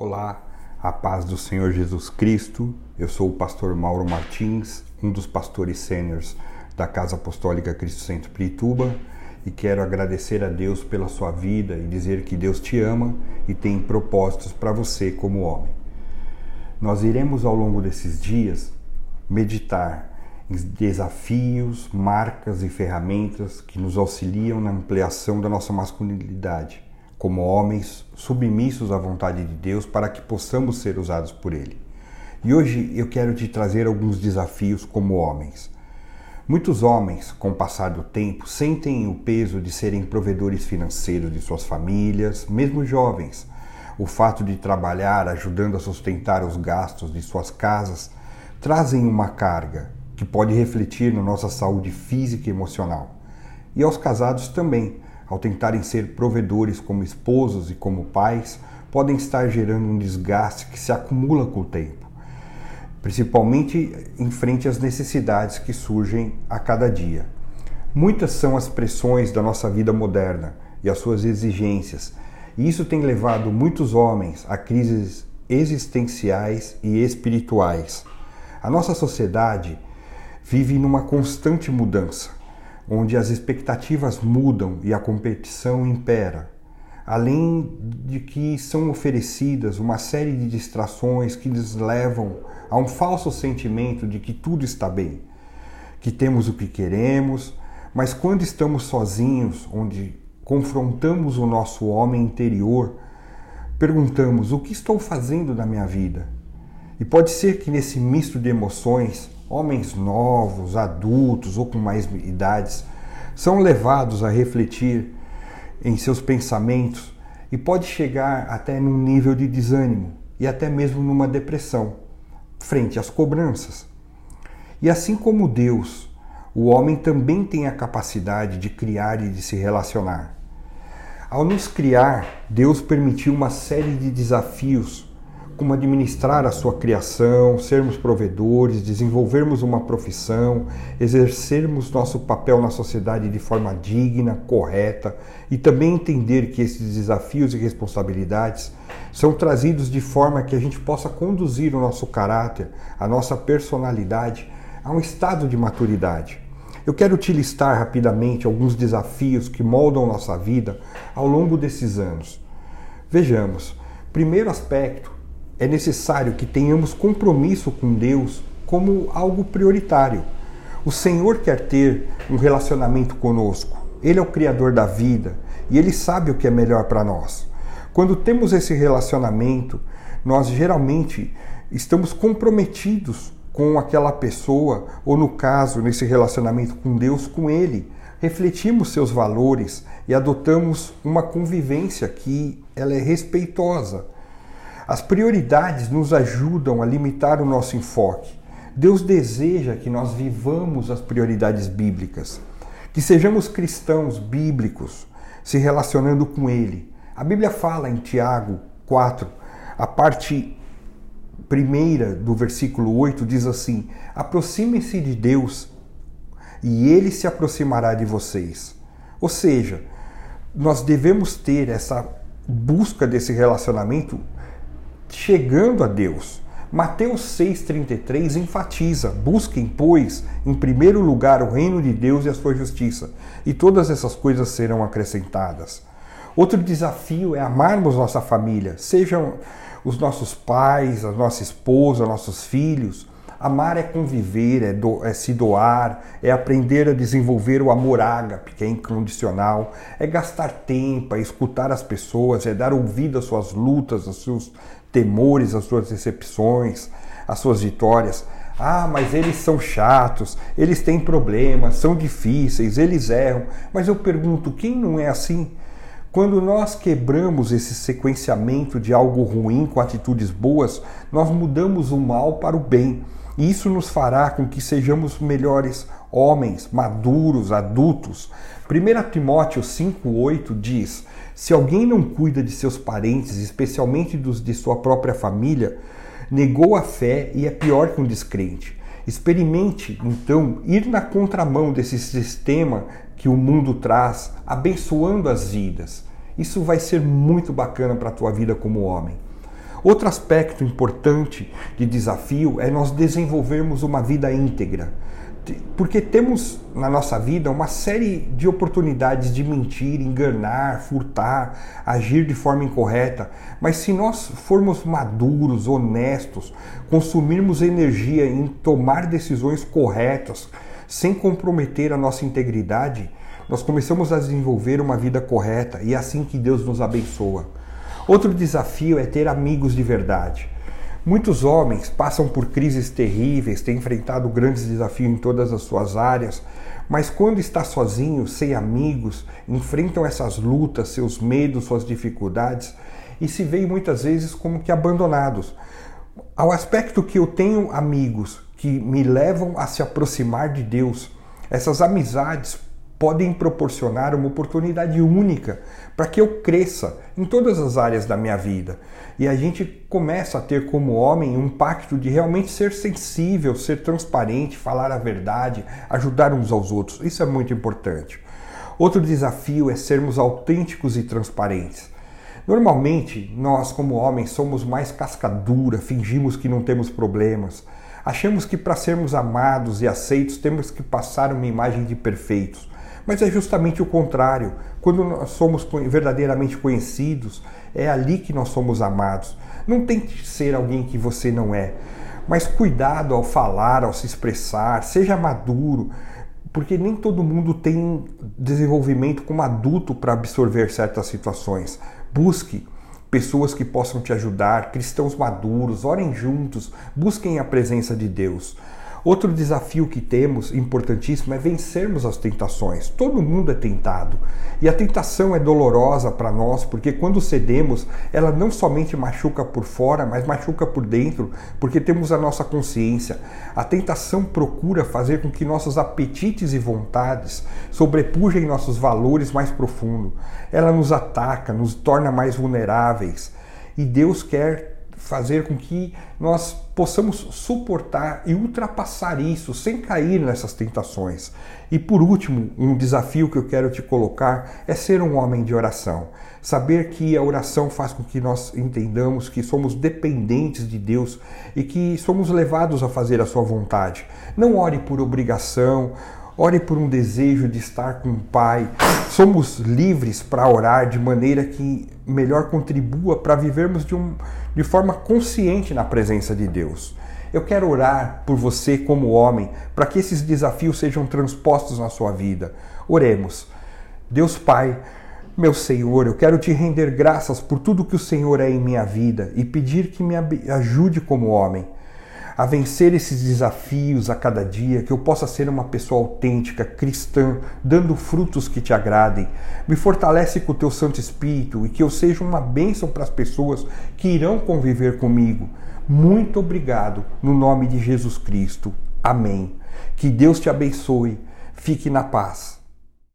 Olá, a paz do Senhor Jesus Cristo. Eu sou o pastor Mauro Martins, um dos pastores sêniores da Casa Apostólica Cristo Centro Pirituba, e quero agradecer a Deus pela sua vida e dizer que Deus te ama e tem propósitos para você como homem. Nós iremos ao longo desses dias meditar em desafios, marcas e ferramentas que nos auxiliam na ampliação da nossa masculinidade como homens submissos à vontade de Deus para que possamos ser usados por Ele. E hoje eu quero te trazer alguns desafios como homens. Muitos homens, com o passar do tempo, sentem o peso de serem provedores financeiros de suas famílias, mesmo jovens. O fato de trabalhar ajudando a sustentar os gastos de suas casas trazem uma carga que pode refletir na nossa saúde física e emocional. E aos casados também, ao tentarem ser provedores como esposos e como pais, podem estar gerando um desgaste que se acumula com o tempo, principalmente em frente às necessidades que surgem a cada dia. Muitas são as pressões da nossa vida moderna e as suas exigências, e isso tem levado muitos homens a crises existenciais e espirituais. A nossa sociedade vive numa constante mudança onde as expectativas mudam e a competição impera, além de que são oferecidas uma série de distrações que nos levam a um falso sentimento de que tudo está bem, que temos o que queremos, mas quando estamos sozinhos, onde confrontamos o nosso homem interior, perguntamos: o que estou fazendo na minha vida? E pode ser que nesse misto de emoções homens novos, adultos ou com mais idades, são levados a refletir em seus pensamentos e pode chegar até num nível de desânimo e até mesmo numa depressão frente às cobranças. E assim como Deus, o homem também tem a capacidade de criar e de se relacionar. Ao nos criar, Deus permitiu uma série de desafios como administrar a sua criação, sermos provedores, desenvolvermos uma profissão, exercermos nosso papel na sociedade de forma digna, correta e também entender que esses desafios e responsabilidades são trazidos de forma que a gente possa conduzir o nosso caráter, a nossa personalidade a um estado de maturidade. Eu quero te listar rapidamente alguns desafios que moldam nossa vida ao longo desses anos. Vejamos. Primeiro aspecto é necessário que tenhamos compromisso com Deus como algo prioritário. O Senhor quer ter um relacionamento conosco. Ele é o Criador da vida e Ele sabe o que é melhor para nós. Quando temos esse relacionamento, nós geralmente estamos comprometidos com aquela pessoa, ou no caso, nesse relacionamento com Deus, com Ele. Refletimos seus valores e adotamos uma convivência que ela é respeitosa as prioridades nos ajudam a limitar o nosso enfoque. Deus deseja que nós vivamos as prioridades bíblicas, que sejamos cristãos bíblicos, se relacionando com Ele. A Bíblia fala em Tiago 4, a parte primeira do versículo 8 diz assim: Aproximem-se de Deus e Ele se aproximará de vocês. Ou seja, nós devemos ter essa busca desse relacionamento chegando a Deus. Mateus 6,33 enfatiza: busquem, pois, em primeiro lugar o reino de Deus e a sua justiça, e todas essas coisas serão acrescentadas. Outro desafio é amarmos nossa família, sejam os nossos pais, a nossa esposa, nossos filhos. Amar é conviver, é, do, é, se doar, é aprender a desenvolver o amor ágape, que é incondicional, é gastar tempo, é escutar as pessoas, é dar ouvido às suas lutas, aos seus temores, as suas decepções, as suas vitórias. Ah, mas eles são chatos, eles têm problemas, são difíceis, eles erram. Mas eu pergunto, quem não é assim? Quando nós quebramos esse sequenciamento de algo ruim com atitudes boas, nós mudamos o mal para o bem. E isso nos fará com que sejamos melhores homens, maduros, adultos. 1 Timóteo 5,8 diz: Se alguém não cuida de seus parentes, especialmente dos de sua própria família, negou a fé e é pior que um descrente. Experimente, então, ir na contramão desse sistema que o mundo traz, abençoando as vidas. Isso vai ser muito bacana para a tua vida como homem. Outro aspecto importante de desafio é nós desenvolvermos uma vida íntegra. Porque temos na nossa vida uma série de oportunidades de mentir, enganar, furtar, agir de forma incorreta. Mas se nós formos maduros, honestos, consumirmos energia em tomar decisões corretas, sem comprometer a nossa integridade, nós começamos a desenvolver uma vida correta e é assim que Deus nos abençoa. Outro desafio é ter amigos de verdade. Muitos homens passam por crises terríveis, têm enfrentado grandes desafios em todas as suas áreas, mas quando está sozinho, sem amigos, enfrentam essas lutas, seus medos, suas dificuldades e se veem muitas vezes como que abandonados. Ao aspecto que eu tenho amigos que me levam a se aproximar de Deus, essas amizades podem proporcionar uma oportunidade única para que eu cresça em todas as áreas da minha vida. E a gente começa a ter como homem um pacto de realmente ser sensível, ser transparente, falar a verdade, ajudar uns aos outros. Isso é muito importante. Outro desafio é sermos autênticos e transparentes. Normalmente, nós, como homens, somos mais cascadura, fingimos que não temos problemas. Achamos que para sermos amados e aceitos temos que passar uma imagem de perfeitos. Mas é justamente o contrário. Quando nós somos verdadeiramente conhecidos, é ali que nós somos amados. Não tente ser alguém que você não é. Mas cuidado ao falar, ao se expressar, seja maduro, porque nem todo mundo tem desenvolvimento como adulto para absorver certas situações. Busque pessoas que possam te ajudar, cristãos maduros, orem juntos, busquem a presença de Deus. Outro desafio que temos, importantíssimo, é vencermos as tentações. Todo mundo é tentado. E a tentação é dolorosa para nós, porque quando cedemos, ela não somente machuca por fora, mas machuca por dentro, porque temos a nossa consciência. A tentação procura fazer com que nossos apetites e vontades sobrepujem nossos valores mais profundos. Ela nos ataca, nos torna mais vulneráveis. E Deus quer fazer com que nós possamos suportar e ultrapassar isso sem cair nessas tentações. E por último, um desafio que eu quero te colocar é ser um homem de oração. Saber que a oração faz com que nós entendamos que somos dependentes de Deus e que somos levados a fazer a sua vontade. Não ore por obrigação, ore por um desejo de estar com o Pai. Somos livres para orar de maneira que melhor contribua para vivermos de, um, de forma consciente na presença de Deus. Eu quero orar por você como homem, para que esses desafios sejam transpostos na sua vida. Oremos. Deus Pai, meu Senhor, eu quero te render graças por tudo que o Senhor é em minha vida e pedir que me ajude como homem a vencer esses desafios a cada dia, que eu possa ser uma pessoa autêntica, cristã, dando frutos que te agradem. Me fortalece com o teu Santo Espírito e que eu seja uma bênção para as pessoas que irão conviver comigo. Muito obrigado, no nome de Jesus Cristo. Amém. Que Deus te abençoe. Fique na paz.